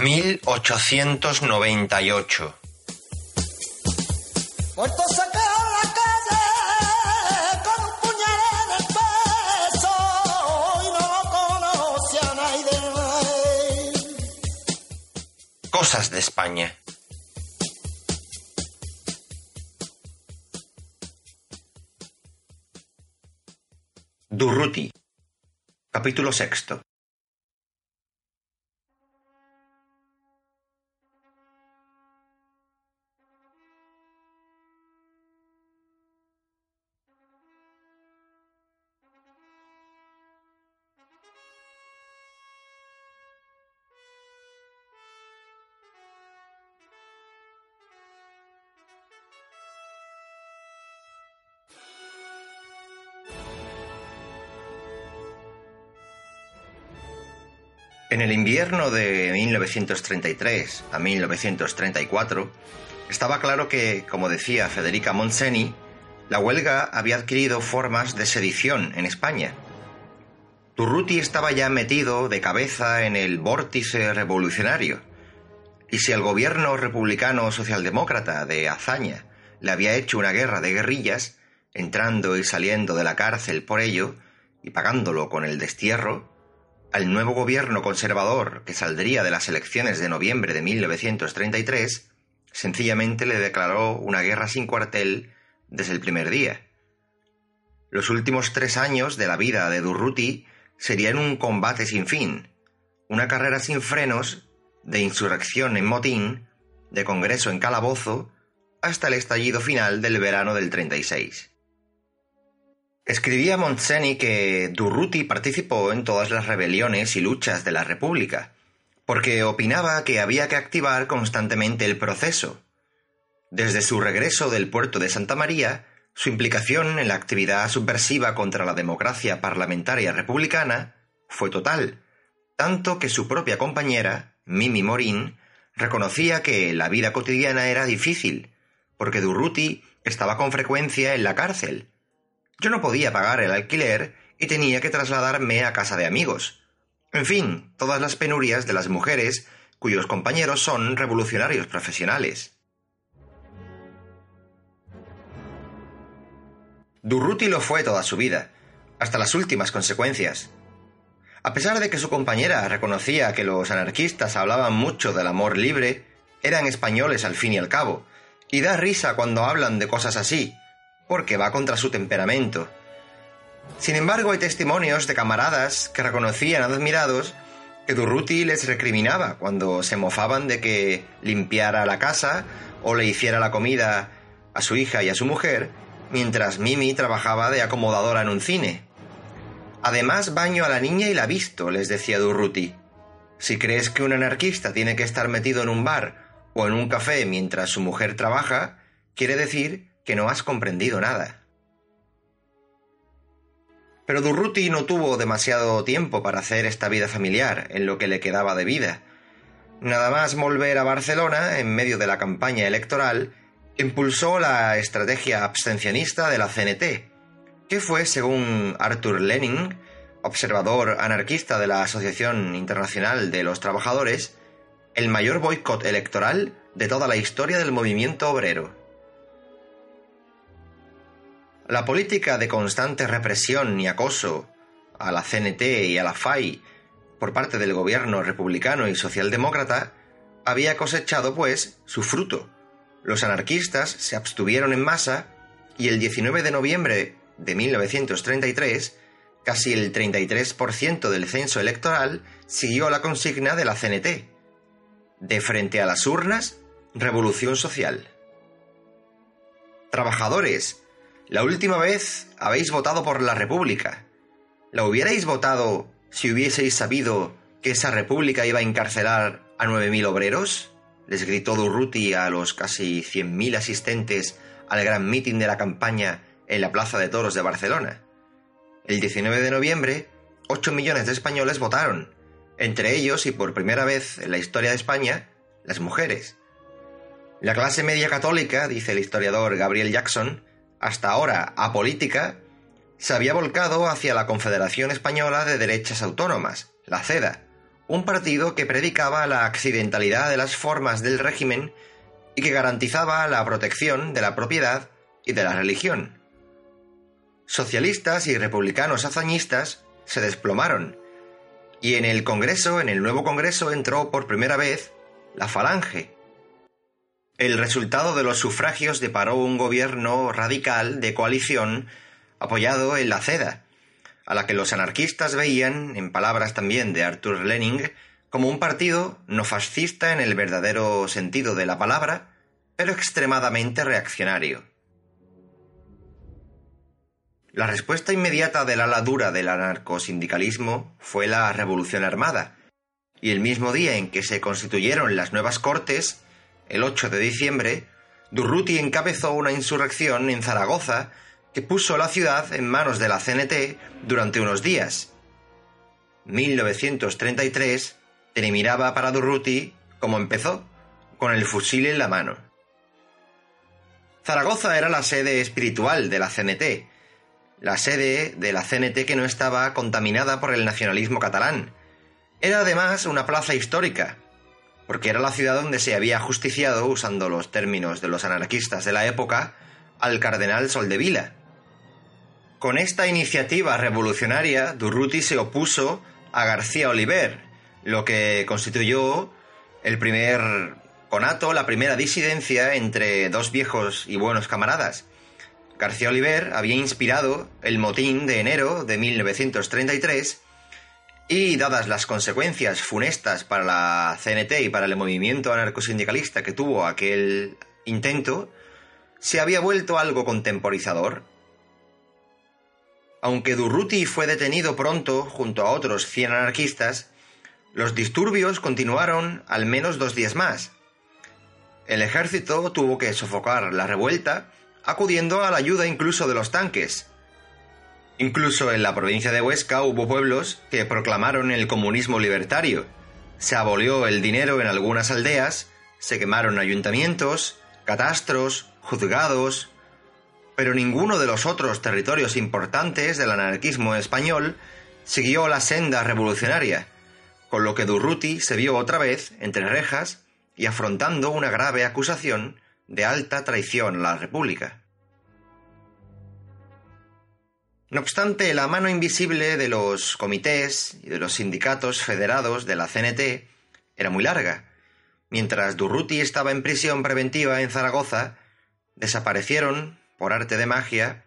1898. Cosas de España. Durruti. Capítulo sexto. En el invierno de 1933 a 1934, estaba claro que, como decía Federica Montseny, la huelga había adquirido formas de sedición en España. Turruti estaba ya metido de cabeza en el vórtice revolucionario, y si el gobierno republicano socialdemócrata de Azaña le había hecho una guerra de guerrillas, entrando y saliendo de la cárcel por ello, y pagándolo con el destierro, al nuevo gobierno conservador que saldría de las elecciones de noviembre de 1933, sencillamente le declaró una guerra sin cuartel desde el primer día. Los últimos tres años de la vida de Durruti serían un combate sin fin, una carrera sin frenos, de insurrección en motín, de congreso en calabozo, hasta el estallido final del verano del 36. Escribía Montseny que Durruti participó en todas las rebeliones y luchas de la República, porque opinaba que había que activar constantemente el proceso. Desde su regreso del puerto de Santa María, su implicación en la actividad subversiva contra la democracia parlamentaria republicana fue total, tanto que su propia compañera, Mimi Morín, reconocía que la vida cotidiana era difícil, porque Durruti estaba con frecuencia en la cárcel, yo no podía pagar el alquiler y tenía que trasladarme a casa de amigos. En fin, todas las penurias de las mujeres cuyos compañeros son revolucionarios profesionales. Durruti lo fue toda su vida, hasta las últimas consecuencias. A pesar de que su compañera reconocía que los anarquistas hablaban mucho del amor libre, eran españoles al fin y al cabo, y da risa cuando hablan de cosas así, porque va contra su temperamento. Sin embargo, hay testimonios de camaradas que reconocían admirados que Durruti les recriminaba cuando se mofaban de que limpiara la casa o le hiciera la comida a su hija y a su mujer, mientras Mimi trabajaba de acomodadora en un cine. Además, baño a la niña y la visto, les decía Durruti. Si crees que un anarquista tiene que estar metido en un bar o en un café mientras su mujer trabaja, quiere decir que no has comprendido nada. Pero Durruti no tuvo demasiado tiempo para hacer esta vida familiar en lo que le quedaba de vida. Nada más volver a Barcelona, en medio de la campaña electoral, impulsó la estrategia abstencionista de la CNT, que fue, según Arthur Lenin, observador anarquista de la Asociación Internacional de los Trabajadores, el mayor boicot electoral de toda la historia del movimiento obrero. La política de constante represión y acoso a la CNT y a la FAI por parte del gobierno republicano y socialdemócrata había cosechado, pues, su fruto. Los anarquistas se abstuvieron en masa y el 19 de noviembre de 1933, casi el 33% del censo electoral siguió la consigna de la CNT. De frente a las urnas, revolución social. Trabajadores, la última vez habéis votado por la República. ¿La hubierais votado si hubieseis sabido que esa república iba a encarcelar a 9.000 obreros? les gritó Durruti a los casi 100.000 asistentes al gran mitin de la campaña en la Plaza de Toros de Barcelona. El 19 de noviembre, 8 millones de españoles votaron, entre ellos y por primera vez en la historia de España, las mujeres. La clase media católica, dice el historiador Gabriel Jackson, hasta ahora apolítica, se había volcado hacia la Confederación Española de Derechas Autónomas, la CEDA, un partido que predicaba la accidentalidad de las formas del régimen y que garantizaba la protección de la propiedad y de la religión. Socialistas y republicanos hazañistas se desplomaron, y en el Congreso, en el nuevo Congreso, entró por primera vez la Falange. El resultado de los sufragios deparó un gobierno radical de coalición apoyado en la CEDA, a la que los anarquistas veían, en palabras también de Arthur Lenin, como un partido no fascista en el verdadero sentido de la palabra, pero extremadamente reaccionario. La respuesta inmediata del ala dura del anarcosindicalismo fue la Revolución Armada, y el mismo día en que se constituyeron las nuevas Cortes, el 8 de diciembre, Durruti encabezó una insurrección en Zaragoza que puso la ciudad en manos de la CNT durante unos días. 1933 terminaba para Durruti como empezó, con el fusil en la mano. Zaragoza era la sede espiritual de la CNT, la sede de la CNT que no estaba contaminada por el nacionalismo catalán. Era además una plaza histórica, porque era la ciudad donde se había justiciado, usando los términos de los anarquistas de la época, al cardenal Soldevila. Con esta iniciativa revolucionaria, Durruti se opuso a García Oliver, lo que constituyó el primer conato, la primera disidencia entre dos viejos y buenos camaradas. García Oliver había inspirado el motín de enero de 1933 y, dadas las consecuencias funestas para la CNT y para el movimiento anarcosindicalista que tuvo aquel intento, se había vuelto algo contemporizador aunque Durruti fue detenido pronto junto a otros 100 anarquistas, los disturbios continuaron al menos dos días más. El ejército tuvo que sofocar la revuelta, acudiendo a la ayuda incluso de los tanques. Incluso en la provincia de Huesca hubo pueblos que proclamaron el comunismo libertario. Se abolió el dinero en algunas aldeas, se quemaron ayuntamientos, catastros, juzgados, pero ninguno de los otros territorios importantes del anarquismo español siguió la senda revolucionaria, con lo que Durruti se vio otra vez entre rejas y afrontando una grave acusación de alta traición a la República. No obstante, la mano invisible de los comités y de los sindicatos federados de la CNT era muy larga. Mientras Durruti estaba en prisión preventiva en Zaragoza, desaparecieron por arte de magia,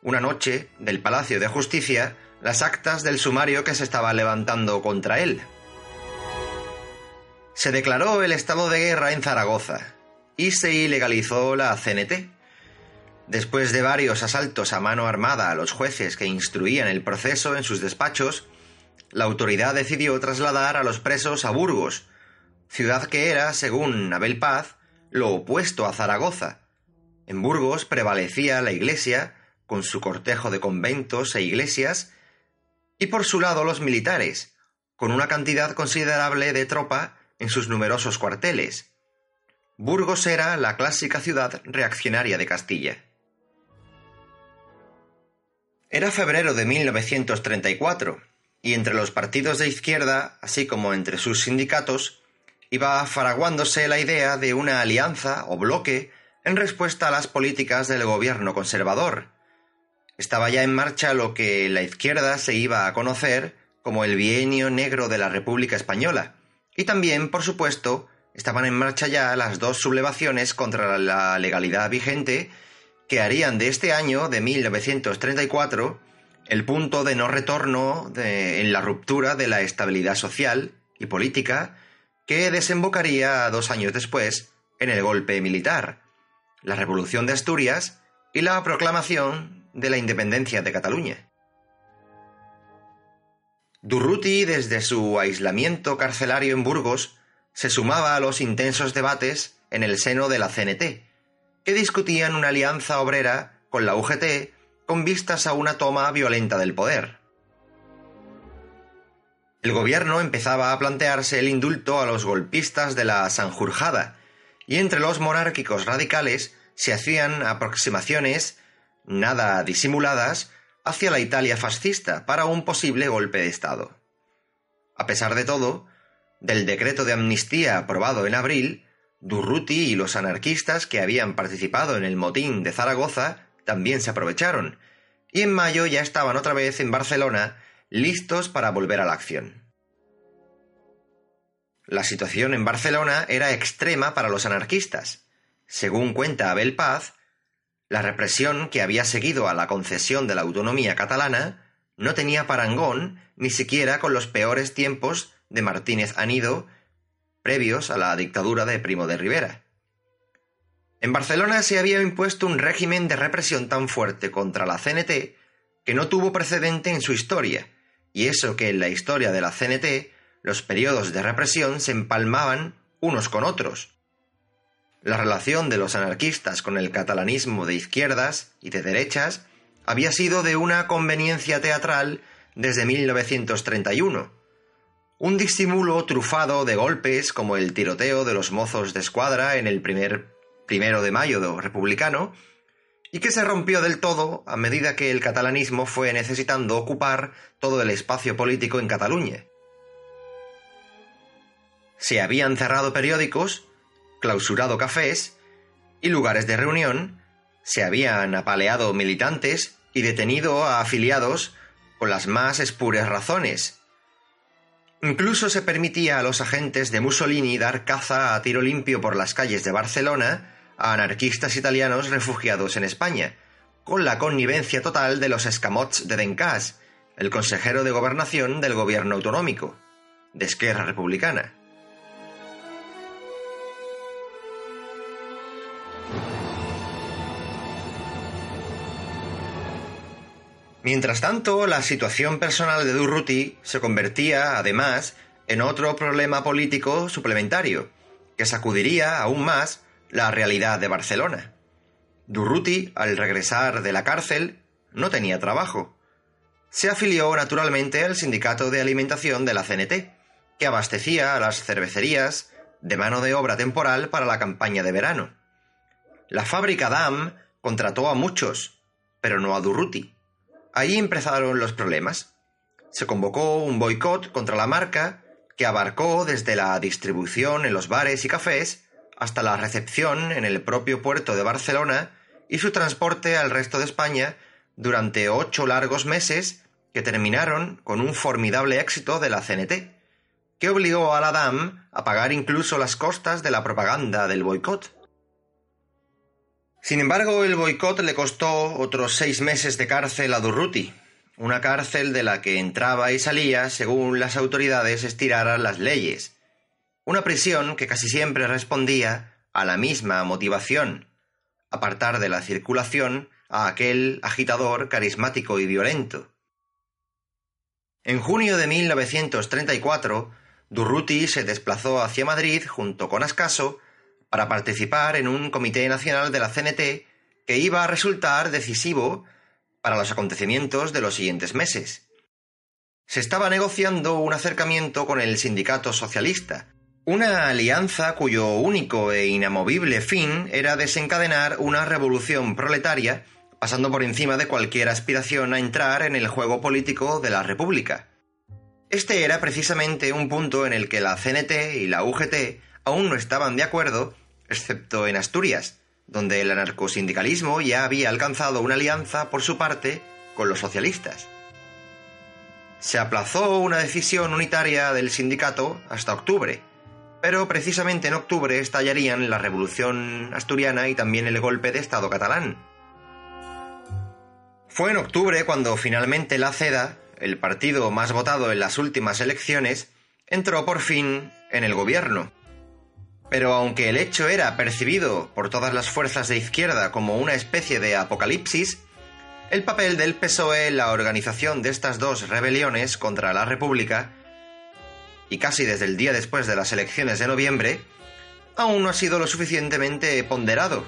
una noche, del Palacio de Justicia, las actas del sumario que se estaba levantando contra él. Se declaró el estado de guerra en Zaragoza y se ilegalizó la CNT. Después de varios asaltos a mano armada a los jueces que instruían el proceso en sus despachos, la autoridad decidió trasladar a los presos a Burgos, ciudad que era, según Abel Paz, lo opuesto a Zaragoza, en Burgos prevalecía la Iglesia, con su cortejo de conventos e iglesias, y por su lado los militares, con una cantidad considerable de tropa en sus numerosos cuarteles. Burgos era la clásica ciudad reaccionaria de Castilla. Era febrero de 1934, y entre los partidos de izquierda, así como entre sus sindicatos, iba faraguándose la idea de una alianza o bloque en respuesta a las políticas del gobierno conservador. Estaba ya en marcha lo que la izquierda se iba a conocer como el bienio negro de la República Española, y también, por supuesto, estaban en marcha ya las dos sublevaciones contra la legalidad vigente que harían de este año de 1934 el punto de no retorno en la ruptura de la estabilidad social y política que desembocaría dos años después en el golpe militar, la Revolución de Asturias y la proclamación de la independencia de Cataluña. Durruti, desde su aislamiento carcelario en Burgos, se sumaba a los intensos debates en el seno de la CNT, que discutían una alianza obrera con la UGT con vistas a una toma violenta del poder. El gobierno empezaba a plantearse el indulto a los golpistas de la Sanjurjada, y entre los monárquicos radicales se hacían aproximaciones, nada disimuladas, hacia la Italia fascista para un posible golpe de Estado. A pesar de todo, del decreto de amnistía aprobado en abril, Durruti y los anarquistas que habían participado en el motín de Zaragoza también se aprovecharon, y en mayo ya estaban otra vez en Barcelona listos para volver a la acción. La situación en Barcelona era extrema para los anarquistas. Según cuenta Abel Paz, la represión que había seguido a la concesión de la autonomía catalana no tenía parangón ni siquiera con los peores tiempos de Martínez Anido previos a la dictadura de Primo de Rivera. En Barcelona se había impuesto un régimen de represión tan fuerte contra la CNT que no tuvo precedente en su historia, y eso que en la historia de la CNT los periodos de represión se empalmaban unos con otros. La relación de los anarquistas con el catalanismo de izquierdas y de derechas había sido de una conveniencia teatral desde 1931. Un disimulo trufado de golpes como el tiroteo de los mozos de escuadra en el primer primero de mayo republicano, y que se rompió del todo a medida que el catalanismo fue necesitando ocupar todo el espacio político en Cataluña. Se habían cerrado periódicos, clausurado cafés y lugares de reunión, se habían apaleado militantes y detenido a afiliados con las más espurias razones. Incluso se permitía a los agentes de Mussolini dar caza a tiro limpio por las calles de Barcelona a anarquistas italianos refugiados en España, con la connivencia total de los escamots de Dencas, el consejero de gobernación del gobierno autonómico, de Esquerra Republicana. Mientras tanto, la situación personal de Durruti se convertía, además, en otro problema político suplementario, que sacudiría aún más la realidad de Barcelona. Durruti, al regresar de la cárcel, no tenía trabajo. Se afilió naturalmente al sindicato de alimentación de la CNT, que abastecía a las cervecerías de mano de obra temporal para la campaña de verano. La fábrica DAM contrató a muchos, pero no a Durruti. Ahí empezaron los problemas. Se convocó un boicot contra la marca que abarcó desde la distribución en los bares y cafés hasta la recepción en el propio puerto de Barcelona y su transporte al resto de España durante ocho largos meses que terminaron con un formidable éxito de la CNT, que obligó a la DAM a pagar incluso las costas de la propaganda del boicot. Sin embargo, el boicot le costó otros seis meses de cárcel a Durruti, una cárcel de la que entraba y salía según las autoridades estiraran las leyes, una prisión que casi siempre respondía a la misma motivación, apartar de la circulación a aquel agitador carismático y violento. En junio de 1934, Durruti se desplazó hacia Madrid junto con Ascaso para participar en un comité nacional de la CNT que iba a resultar decisivo para los acontecimientos de los siguientes meses. Se estaba negociando un acercamiento con el sindicato socialista, una alianza cuyo único e inamovible fin era desencadenar una revolución proletaria pasando por encima de cualquier aspiración a entrar en el juego político de la República. Este era precisamente un punto en el que la CNT y la UGT aún no estaban de acuerdo, excepto en Asturias, donde el anarcosindicalismo ya había alcanzado una alianza por su parte con los socialistas. Se aplazó una decisión unitaria del sindicato hasta octubre, pero precisamente en octubre estallarían la revolución asturiana y también el golpe de Estado catalán. Fue en octubre cuando finalmente la CEDA, el partido más votado en las últimas elecciones, entró por fin en el gobierno. Pero aunque el hecho era percibido por todas las fuerzas de izquierda como una especie de apocalipsis, el papel del PSOE en la organización de estas dos rebeliones contra la República, y casi desde el día después de las elecciones de noviembre, aún no ha sido lo suficientemente ponderado.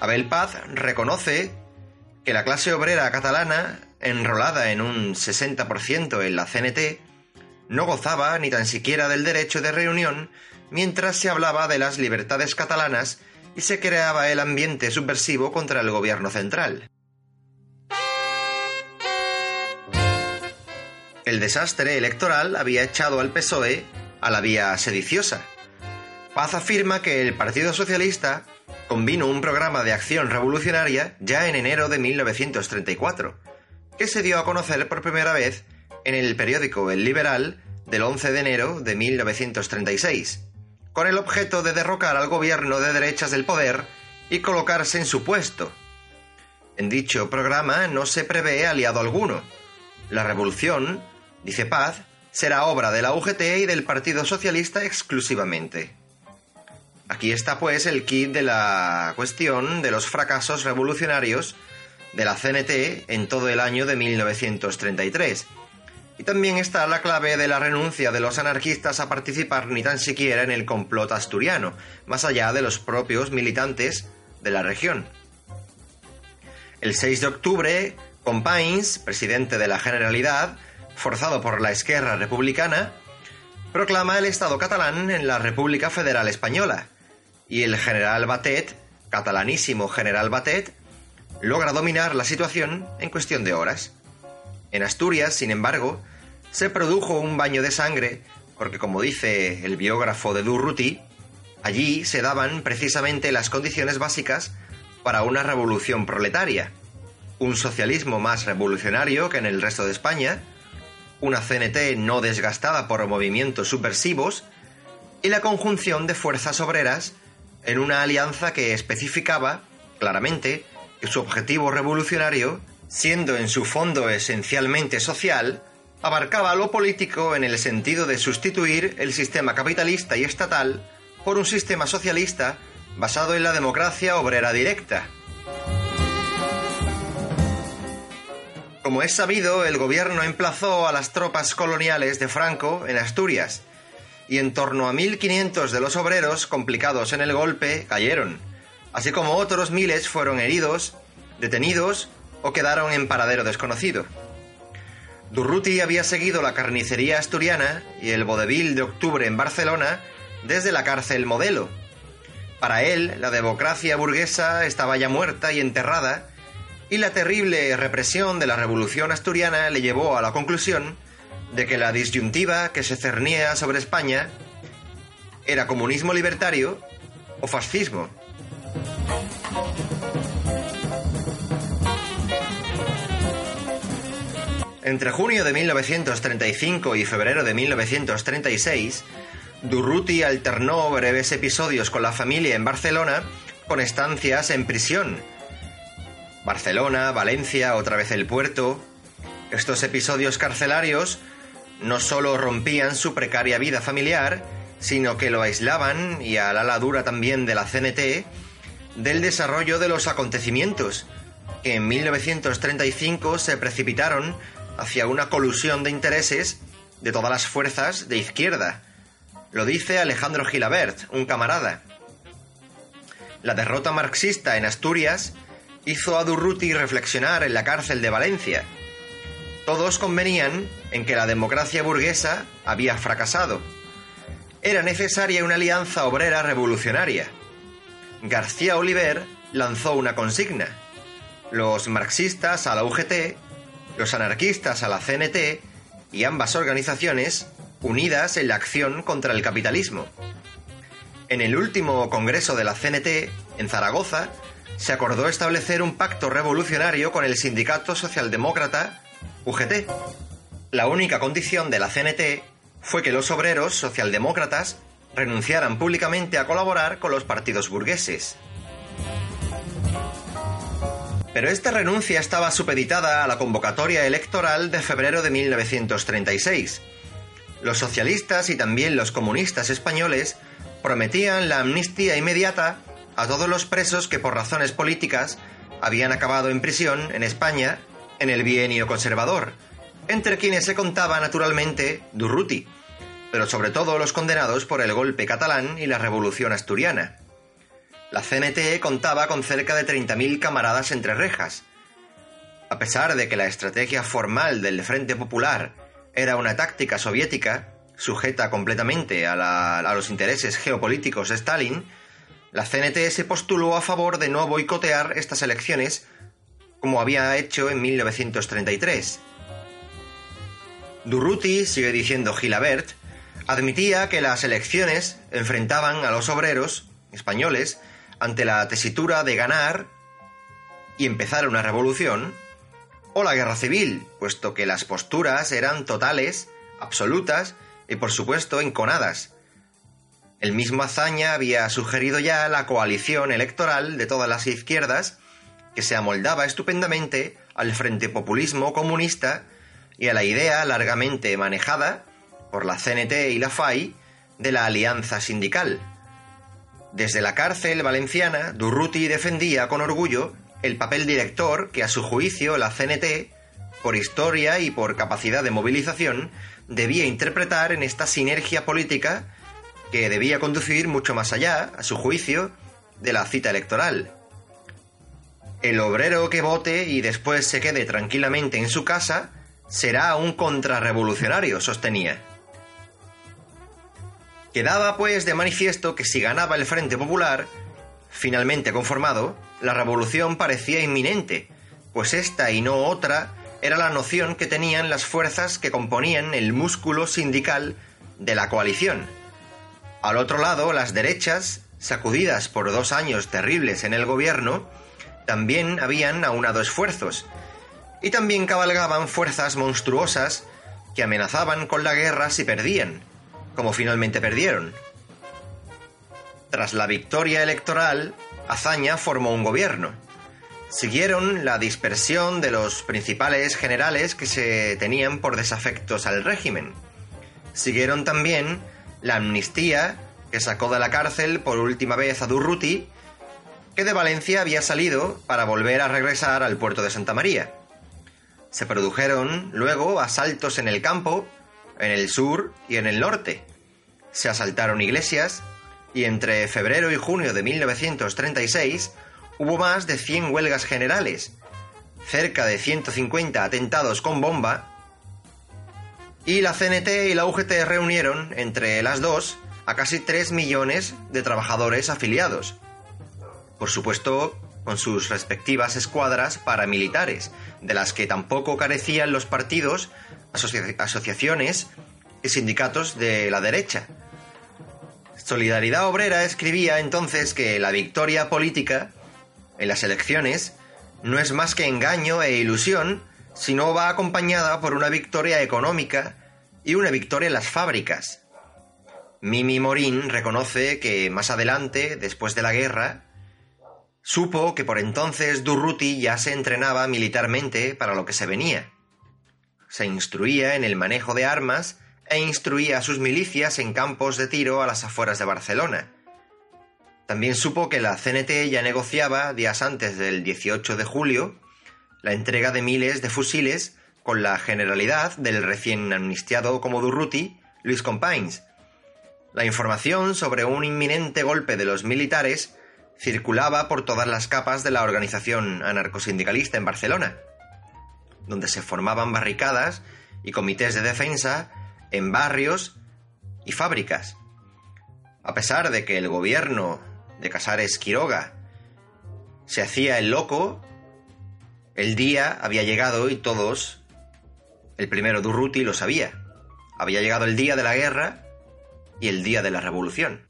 Abel Paz reconoce que la clase obrera catalana, enrolada en un 60% en la CNT, no gozaba ni tan siquiera del derecho de reunión mientras se hablaba de las libertades catalanas y se creaba el ambiente subversivo contra el gobierno central. El desastre electoral había echado al PSOE a la vía sediciosa. Paz afirma que el Partido Socialista convino un programa de acción revolucionaria ya en enero de 1934, que se dio a conocer por primera vez en el periódico El Liberal del 11 de enero de 1936, con el objeto de derrocar al gobierno de derechas del poder y colocarse en su puesto. En dicho programa no se prevé aliado alguno. La revolución, dice Paz, será obra de la UGT y del Partido Socialista exclusivamente. Aquí está pues el kit de la cuestión de los fracasos revolucionarios de la CNT en todo el año de 1933. Y también está la clave de la renuncia de los anarquistas a participar ni tan siquiera en el complot asturiano, más allá de los propios militantes de la región. El 6 de octubre, Companys, presidente de la Generalidad, forzado por la Esquerra Republicana, proclama el Estado catalán en la República Federal Española, y el general Batet, catalanísimo general Batet, logra dominar la situación en cuestión de horas. En Asturias, sin embargo, se produjo un baño de sangre porque, como dice el biógrafo de Durruti, allí se daban precisamente las condiciones básicas para una revolución proletaria, un socialismo más revolucionario que en el resto de España, una CNT no desgastada por movimientos subversivos y la conjunción de fuerzas obreras en una alianza que especificaba claramente que su objetivo revolucionario, siendo en su fondo esencialmente social, abarcaba lo político en el sentido de sustituir el sistema capitalista y estatal por un sistema socialista basado en la democracia obrera directa. Como es sabido, el gobierno emplazó a las tropas coloniales de Franco en Asturias, y en torno a 1.500 de los obreros complicados en el golpe cayeron, así como otros miles fueron heridos, detenidos o quedaron en paradero desconocido. Durruti había seguido la carnicería asturiana y el vodevil de octubre en Barcelona desde la cárcel modelo. Para él, la democracia burguesa estaba ya muerta y enterrada, y la terrible represión de la revolución asturiana le llevó a la conclusión de que la disyuntiva que se cernía sobre España era comunismo libertario o fascismo. Entre junio de 1935 y febrero de 1936, Durruti alternó breves episodios con la familia en Barcelona con estancias en prisión. Barcelona, Valencia, otra vez el puerto. Estos episodios carcelarios no solo rompían su precaria vida familiar, sino que lo aislaban, y a la ala dura también de la CNT, del desarrollo de los acontecimientos, que en 1935 se precipitaron hacia una colusión de intereses de todas las fuerzas de izquierda. Lo dice Alejandro Gilabert, un camarada. La derrota marxista en Asturias hizo a Durruti reflexionar en la cárcel de Valencia, todos convenían en que la democracia burguesa había fracasado. Era necesaria una alianza obrera revolucionaria. García Oliver lanzó una consigna. Los marxistas a la UGT, los anarquistas a la CNT y ambas organizaciones unidas en la acción contra el capitalismo. En el último Congreso de la CNT, en Zaragoza, se acordó establecer un pacto revolucionario con el Sindicato Socialdemócrata UGT. La única condición de la CNT fue que los obreros socialdemócratas renunciaran públicamente a colaborar con los partidos burgueses. Pero esta renuncia estaba supeditada a la convocatoria electoral de febrero de 1936. Los socialistas y también los comunistas españoles prometían la amnistía inmediata a todos los presos que por razones políticas habían acabado en prisión en España en el bienio conservador, entre quienes se contaba naturalmente Durruti, pero sobre todo los condenados por el golpe catalán y la revolución asturiana. La CNT contaba con cerca de 30.000 camaradas entre rejas. A pesar de que la estrategia formal del Frente Popular era una táctica soviética, sujeta completamente a, a los intereses geopolíticos de Stalin, la CNT se postuló a favor de no boicotear estas elecciones como había hecho en 1933. Durruti, sigue diciendo Gilabert, admitía que las elecciones enfrentaban a los obreros españoles ante la tesitura de ganar y empezar una revolución, o la guerra civil, puesto que las posturas eran totales, absolutas y por supuesto enconadas. El mismo Azaña había sugerido ya la coalición electoral de todas las izquierdas, que se amoldaba estupendamente al Frente Populismo Comunista y a la idea largamente manejada por la CNT y la FAI de la alianza sindical. Desde la cárcel valenciana, Durruti defendía con orgullo el papel director que a su juicio la CNT, por historia y por capacidad de movilización, debía interpretar en esta sinergia política que debía conducir mucho más allá, a su juicio, de la cita electoral. El obrero que vote y después se quede tranquilamente en su casa será un contrarrevolucionario, sostenía. Quedaba pues de manifiesto que si ganaba el Frente Popular, finalmente conformado, la revolución parecía inminente, pues esta y no otra era la noción que tenían las fuerzas que componían el músculo sindical de la coalición. Al otro lado, las derechas, sacudidas por dos años terribles en el gobierno, también habían aunado esfuerzos, y también cabalgaban fuerzas monstruosas que amenazaban con la guerra si perdían, como finalmente perdieron. Tras la victoria electoral, Azaña formó un gobierno. Siguieron la dispersión de los principales generales que se tenían por desafectos al régimen. Siguieron también la amnistía que sacó de la cárcel por última vez a Durruti, que de Valencia había salido para volver a regresar al puerto de Santa María. Se produjeron luego asaltos en el campo, en el sur y en el norte. Se asaltaron iglesias y entre febrero y junio de 1936 hubo más de 100 huelgas generales, cerca de 150 atentados con bomba y la CNT y la UGT reunieron entre las dos a casi 3 millones de trabajadores afiliados. Por supuesto, con sus respectivas escuadras paramilitares, de las que tampoco carecían los partidos, asociaciones y sindicatos de la derecha. Solidaridad Obrera escribía entonces que la victoria política en las elecciones no es más que engaño e ilusión si no va acompañada por una victoria económica y una victoria en las fábricas. Mimi Morín reconoce que más adelante, después de la guerra, Supo que por entonces Durruti ya se entrenaba militarmente para lo que se venía. Se instruía en el manejo de armas e instruía a sus milicias en campos de tiro a las afueras de Barcelona. También supo que la CNT ya negociaba, días antes del 18 de julio, la entrega de miles de fusiles con la generalidad del recién amnistiado como Durruti, Luis Companys. La información sobre un inminente golpe de los militares circulaba por todas las capas de la organización anarcosindicalista en Barcelona, donde se formaban barricadas y comités de defensa en barrios y fábricas. A pesar de que el gobierno de Casares Quiroga se hacía el loco, el día había llegado y todos, el primero Durruti lo sabía. Había llegado el día de la guerra y el día de la revolución.